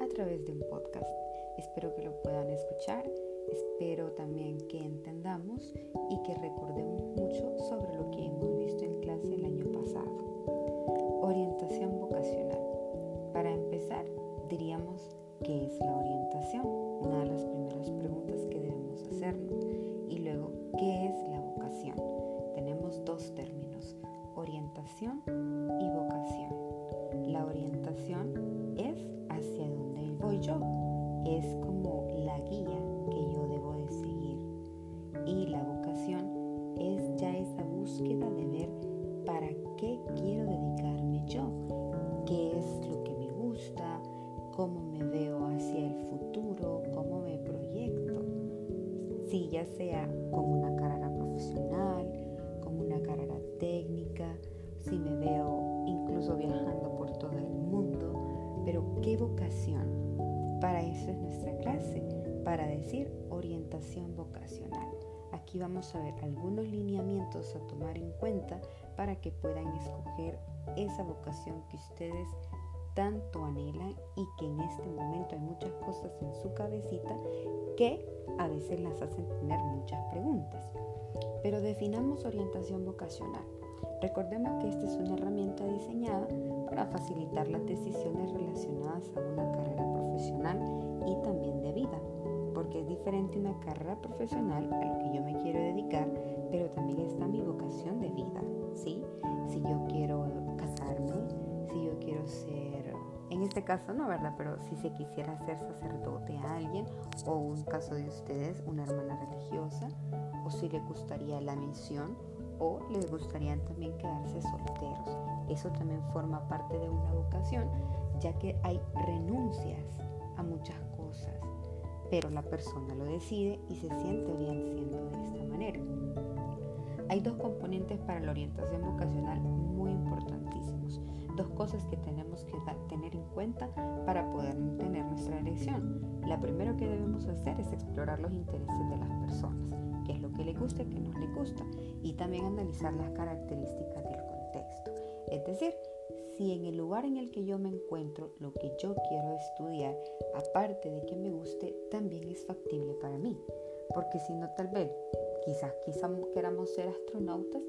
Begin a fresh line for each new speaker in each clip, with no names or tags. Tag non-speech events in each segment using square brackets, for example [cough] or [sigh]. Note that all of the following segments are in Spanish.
a través de un podcast. Espero que lo puedan escuchar, espero también que entendamos y que recordemos mucho sobre lo que hemos visto en clase el año pasado. Búsqueda de ver para qué quiero dedicarme yo, qué es lo que me gusta, cómo me veo hacia el futuro, cómo me proyecto. Si ya sea como una carrera profesional, como una carrera técnica, si me veo incluso viajando por todo el mundo, pero qué vocación. Para eso es nuestra clase, para decir orientación vocacional. Aquí vamos a ver algunos lineamientos a tomar en cuenta para que puedan escoger esa vocación que ustedes tanto anhelan y que en este momento hay muchas cosas en su cabecita que a veces las hacen tener muchas preguntas. Pero definamos orientación vocacional. Recordemos que esta es una herramienta diseñada para facilitar las decisiones relacionadas a una carrera profesional y también de vida, porque es diferente una carrera profesional a lo que yo me quiero dedicar, pero también está mi vocación de vida, ¿sí? Si yo quiero casarme, si yo quiero ser, en este caso no, ¿verdad? Pero si se quisiera ser sacerdote a alguien, o un caso de ustedes, una hermana religiosa, o si le gustaría la misión, o les gustaría también quedarse solteros. Eso también forma parte de una vocación, ya que hay renuncias a muchas cosas, pero la persona lo decide y se siente bien siendo de esta manera. Hay dos componentes para la orientación vocacional muy importantísimos, dos cosas que tenemos que tener en cuenta para poder tener nuestra elección. La primera que debemos hacer es explorar los intereses de las personas, qué es lo que le gusta y qué no le gusta, y también analizar las características del contexto. Es decir, si en el lugar en el que yo me encuentro, lo que yo quiero estudiar, aparte de que me guste, también es factible para mí. Porque si no, tal vez, quizás, quizás queramos ser astronautas,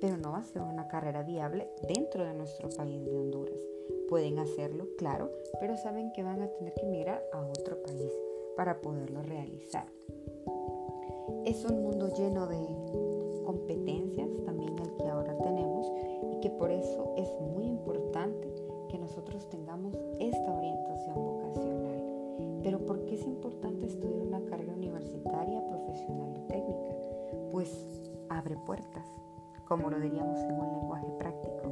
pero no va a ser una carrera viable dentro de nuestro país de Honduras. Pueden hacerlo, claro, pero saben que van a tener que emigrar a otro país para poderlo realizar. Es un mundo lleno de competencias también el que ahora tenemos y que por eso es muy importante que nosotros tengamos esta orientación vocacional. Pero ¿por qué es importante estudiar una carrera universitaria, profesional o técnica? Pues abre puertas, como lo diríamos en un lenguaje práctico.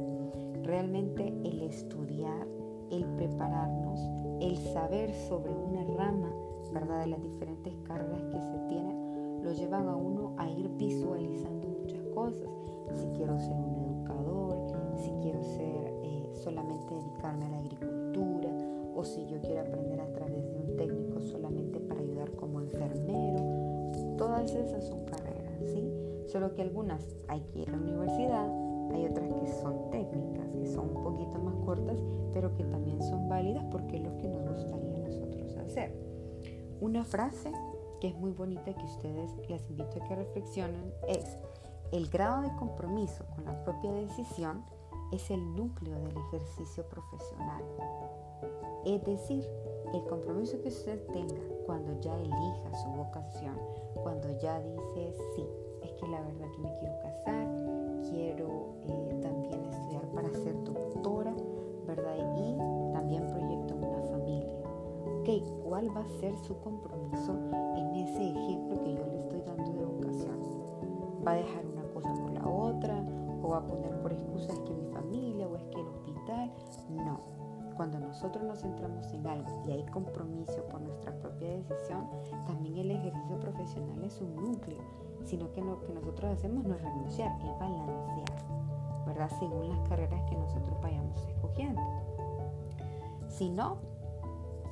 Realmente el estudiar, el prepararnos, el saber sobre una rama, ¿verdad? De las diferentes carreras que se tienen, lo llevan a uno a ir visualizando muchas cosas. Si quiero ser solamente dedicarme a la agricultura, o si yo quiero aprender a través de un técnico solamente para ayudar como enfermero. Todas esas son carreras, ¿sí? Solo que algunas hay que ir a la universidad, hay otras que son técnicas, que son un poquito más cortas, pero que también son válidas porque es lo que nos gustaría a nosotros hacer. Una frase que es muy bonita que ustedes les invito a que reflexionen es, el grado de compromiso con la propia decisión es el núcleo del ejercicio profesional. Es decir, el compromiso que usted tenga cuando ya elija su vocación, cuando ya dice, sí, es que la verdad que me quiero casar, quiero eh, también estudiar para ser doctora, ¿verdad? Y también proyecto una familia. Ok, ¿cuál va a ser su compromiso en ese ejemplo que yo le estoy dando de vocación? ¿Va a dejar una cosa por la otra? ¿O va a poner por excusas que Cuando nosotros nos centramos en algo y hay compromiso por nuestra propia decisión, también el ejercicio profesional es un núcleo, sino que lo que nosotros hacemos no es renunciar, es balancear, ¿verdad? Según las carreras que nosotros vayamos escogiendo. Si no,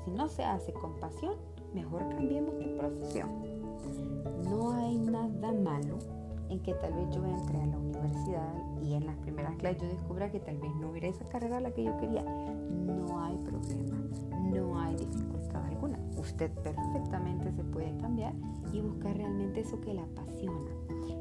si no se hace con pasión, mejor cambiemos de profesión. No hay nada que tal vez yo entre a la universidad y en las primeras clases yo descubra que tal vez no hubiera esa carrera a la que yo quería. No hay problema. no hay dificultad alguna. Usted perfectamente se puede cambiar y buscar realmente eso que la apasiona,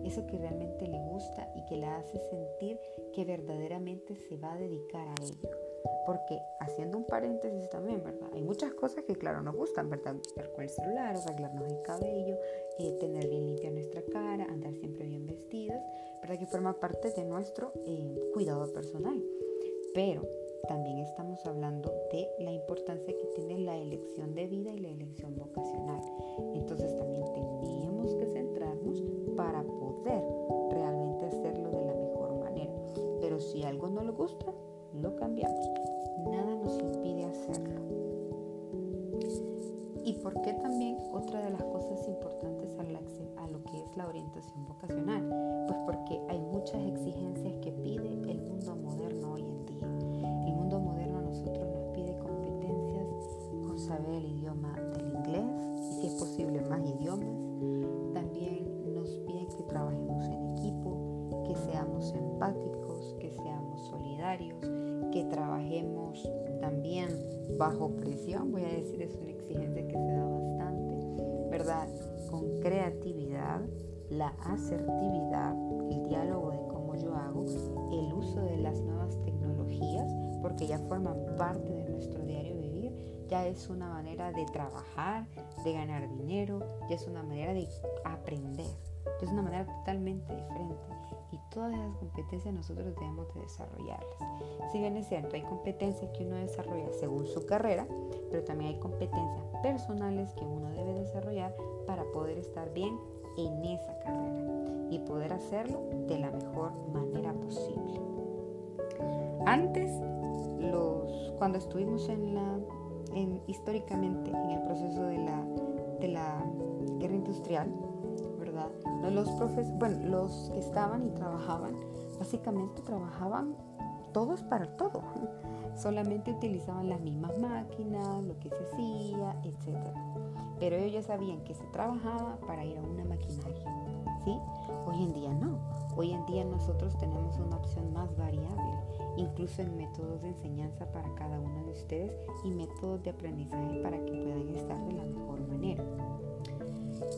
eso que realmente le gusta y que la hace sentir que verdaderamente se va a dedicar a ello. Porque haciendo un paréntesis también, ¿verdad? Hay muchas cosas que claro nos gustan, ¿verdad? Ver con el celular, arreglarnos el cabello, eh, tener bien limpia nuestra cara, andar siempre bien vestidas, ¿verdad? Que forma parte de nuestro eh, cuidado personal. Pero también estamos hablando de la importancia que tiene la elección de vida y la elección vocacional. Entonces también tenemos que centrarnos para poder realmente hacerlo de la mejor manera. Pero si algo no le gusta, lo cambiamos. Seamos empáticos, que seamos solidarios, que trabajemos también bajo presión, voy a decir, es una exigencia que se da bastante, ¿verdad? Con creatividad, la asertividad, el diálogo de cómo yo hago, el uso de las nuevas tecnologías, porque ya forman parte de nuestro diario vivir, ya es una manera de trabajar, de ganar dinero, ya es una manera de aprender, ya es una manera totalmente diferente y todas esas competencias nosotros debemos de desarrollarlas. Si bien es cierto, hay competencias que uno desarrolla según su carrera, pero también hay competencias personales que uno debe desarrollar para poder estar bien en esa carrera y poder hacerlo de la mejor manera posible. Antes, los, cuando estuvimos en la, en, históricamente en el proceso de la, de la guerra industrial, los profes, bueno, los que estaban y trabajaban, básicamente trabajaban todos para todo. [laughs] Solamente utilizaban las mismas máquinas, lo que se hacía, etc. Pero ellos ya sabían que se trabajaba para ir a una maquinaria. ¿sí? Hoy en día no. Hoy en día nosotros tenemos una opción más variable, incluso en métodos de enseñanza para cada uno de ustedes y métodos de aprendizaje para que puedan estar de la mejor manera.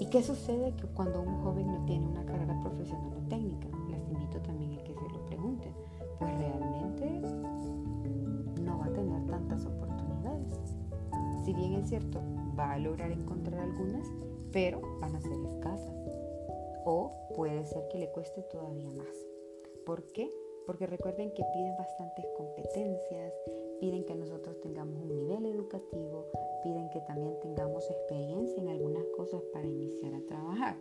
¿Y qué sucede que cuando un joven no tiene una carrera profesional o técnica? Les invito también a que se lo pregunten. Pues realmente no va a tener tantas oportunidades. Si bien es cierto, va a lograr encontrar algunas, pero van a ser escasas. O puede ser que le cueste todavía más. ¿Por qué? Porque recuerden que piden bastantes competencias, piden que nosotros tengamos un nivel educativo, piden que también tengamos experiencia en algunas cosas para iniciar a trabajar.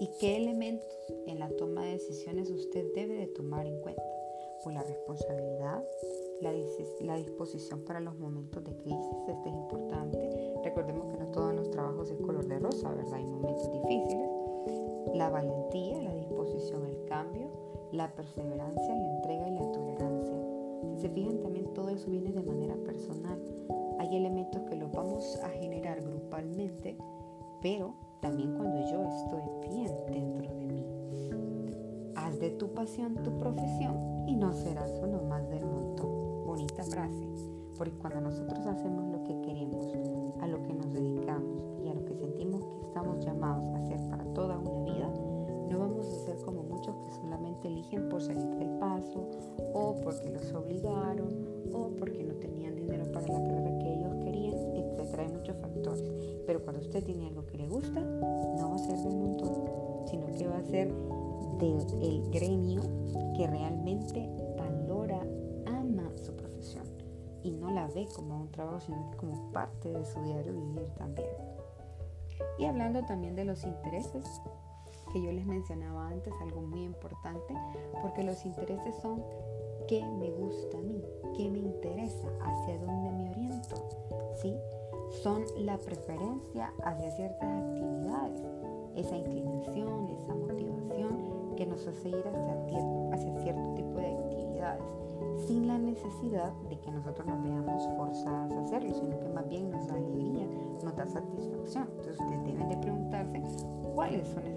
¿Y qué elementos en la toma de decisiones usted debe de tomar en cuenta? Pues la responsabilidad, la, la disposición para los momentos de crisis, este es importante. Recordemos que no todos los trabajos es color de rosa, ¿verdad? Hay momentos difíciles. La valentía, la disposición al cambio, la perseverancia, la entrega y la tolerancia. Se fijan también todo eso viene de manera personal. Hay elementos que los vamos a generar grupalmente, pero también cuando yo estoy bien dentro de mí. Haz de tu pasión tu profesión y no serás uno más del montón. Bonita frase, porque cuando nosotros hacemos lo que queremos, a lo que nos dedicamos y a lo que sentimos que estamos llamados a hacer para toda una vida, no vamos a ser como muchos que solamente eligen por salir del paso o porque los obligaron o porque no tenían dinero para la carrera que ellos querían, etc. Hay muchos factores. Pero cuando usted tiene algo que le gusta, no va a ser del montón, sino que va a ser del gremio que realmente valora, ama su profesión y no la ve como un trabajo, sino que como parte de su diario vivir también. Y hablando también de los intereses, que yo les mencionaba antes, algo muy importante, porque los intereses son qué me gusta a mí, qué me interesa, hacia dónde me oriento, ¿sí? Son la preferencia hacia ciertas actividades, esa inclinación, esa motivación que nos hace ir hacia, hacia cierto tipo de actividades, sin la necesidad de que nosotros nos veamos forzadas a hacerlo, sino que más bien nos da alegría, nos da satisfacción. Entonces ustedes deben de preguntarse cuáles son esas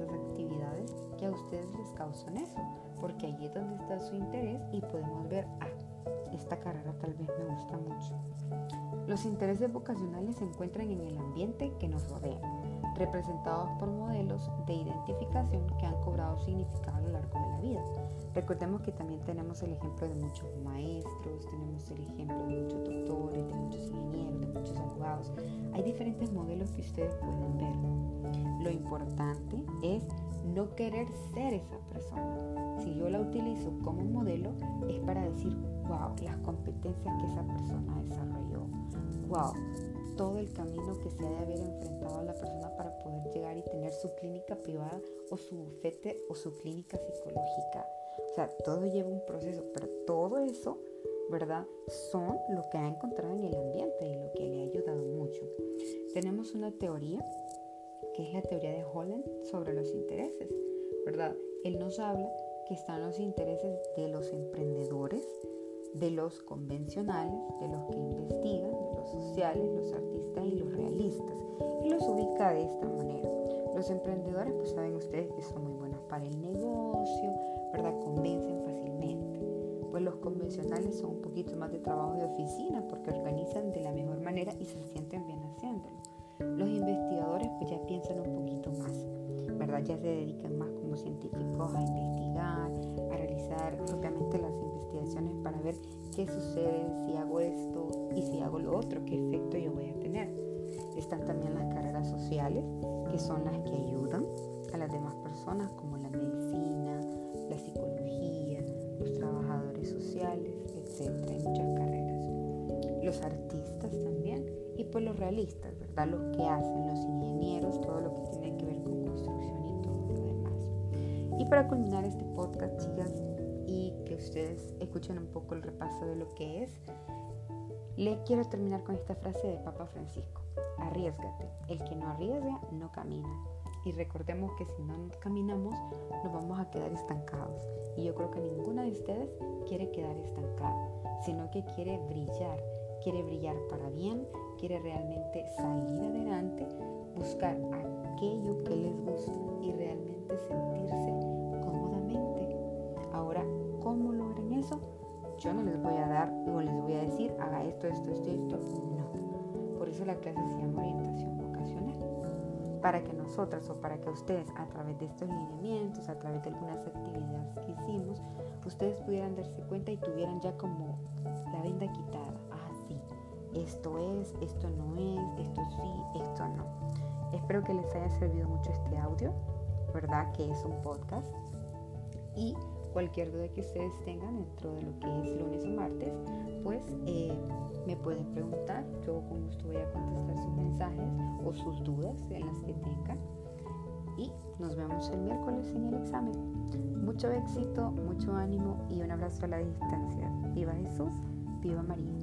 que a ustedes les causan eso, porque allí es donde está su interés y podemos ver, ah, esta carrera tal vez me gusta mucho. Los intereses vocacionales se encuentran en el ambiente que nos rodea, representados por modelos de identificación que han cobrado significado a lo largo de la vida. Recordemos que también tenemos el ejemplo de muchos maestros, tenemos el ejemplo de muchos doctores, de muchos ingenieros, de muchos abogados. Hay diferentes modelos que ustedes pueden ver. Lo importante es no querer ser esa persona. Si yo la utilizo como modelo es para decir, wow, las competencias que esa persona desarrolló, wow, todo el camino que se ha de haber enfrentado a la persona para poder llegar y tener su clínica privada o su bufete o su clínica psicológica. O sea, todo lleva un proceso, pero todo eso, ¿verdad? Son lo que ha encontrado en el ambiente y lo que le ha ayudado mucho. Tenemos una teoría que es la teoría de Holland sobre los intereses, ¿verdad? Él nos habla que están los intereses de los emprendedores, de los convencionales, de los que investigan, de los sociales, los artistas y los realistas. Y los ubica de esta manera. Los emprendedores, pues saben ustedes que son muy buenos para el negocio, ¿verdad? Convencen fácilmente. Pues los convencionales son un poquito más de trabajo de oficina porque organizan de la mejor manera y se sienten bien haciéndolo. Los investigadores pues ya piensan un poquito más, ¿verdad? Ya se dedican más como científicos a investigar, a realizar propiamente las investigaciones para ver qué sucede si hago esto y si hago lo otro, qué efecto yo voy a tener. Están también las carreras sociales, que son las que ayudan a las demás personas, como la medicina, la psicología, los trabajadores sociales, etc. Hay muchas carreras. Los artistas también y pues los realistas, ¿verdad? Los que hacen, los ingenieros, todo lo que tiene que ver con construcción y todo lo demás. Y para culminar este podcast, chicas, y que ustedes escuchen un poco el repaso de lo que es, le quiero terminar con esta frase de Papa Francisco. Arriesgate. El que no arriesga no camina. Y recordemos que si no caminamos nos vamos a quedar estancados. Y yo creo que ninguna de ustedes quiere quedar estancada, sino que quiere brillar. Quiere brillar para bien, quiere realmente salir adelante, buscar aquello que les gusta y realmente sentirse cómodamente. Ahora, ¿cómo logran eso? Yo no les voy a dar o les voy a decir, haga esto, esto, esto, esto. No. Por eso la clase se llama orientación vocacional. Para que nosotras o para que ustedes a través de estos lineamientos, a través de algunas actividades que hicimos, ustedes pudieran darse cuenta y tuvieran ya como la venda quitada esto es, esto no es, esto sí, esto no. Espero que les haya servido mucho este audio, ¿verdad? Que es un podcast. Y cualquier duda que ustedes tengan dentro de lo que es lunes o martes, pues eh, me pueden preguntar. Yo con gusto voy a contestar sus mensajes o sus dudas en las que tengan. Y nos vemos el miércoles en el examen. Mucho éxito, mucho ánimo y un abrazo a la distancia. Viva Jesús, viva María.